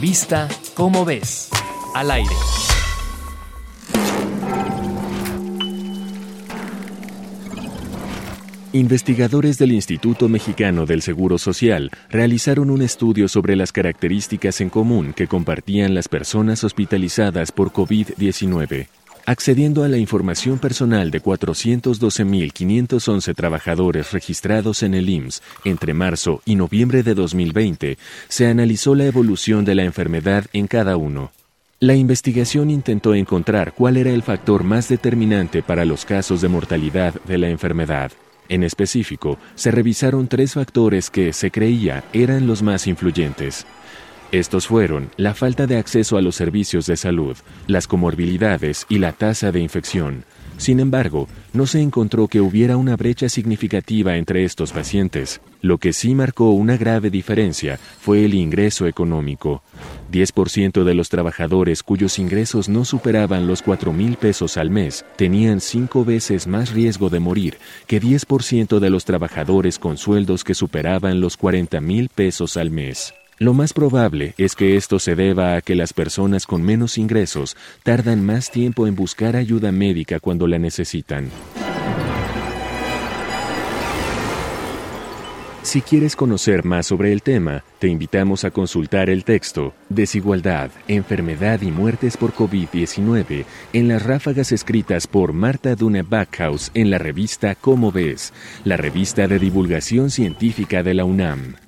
Revista Cómo ves, al aire. Investigadores del Instituto Mexicano del Seguro Social realizaron un estudio sobre las características en común que compartían las personas hospitalizadas por COVID-19. Accediendo a la información personal de 412.511 trabajadores registrados en el IMSS entre marzo y noviembre de 2020, se analizó la evolución de la enfermedad en cada uno. La investigación intentó encontrar cuál era el factor más determinante para los casos de mortalidad de la enfermedad. En específico, se revisaron tres factores que, se creía, eran los más influyentes. Estos fueron la falta de acceso a los servicios de salud, las comorbilidades y la tasa de infección. Sin embargo, no se encontró que hubiera una brecha significativa entre estos pacientes. Lo que sí marcó una grave diferencia fue el ingreso económico. 10% de los trabajadores cuyos ingresos no superaban los 4 mil pesos al mes tenían cinco veces más riesgo de morir que 10% de los trabajadores con sueldos que superaban los 40 mil pesos al mes. Lo más probable es que esto se deba a que las personas con menos ingresos tardan más tiempo en buscar ayuda médica cuando la necesitan. Si quieres conocer más sobre el tema, te invitamos a consultar el texto Desigualdad, Enfermedad y Muertes por COVID-19 en las ráfagas escritas por Marta Dune Backhaus en la revista Cómo ves, la revista de divulgación científica de la UNAM.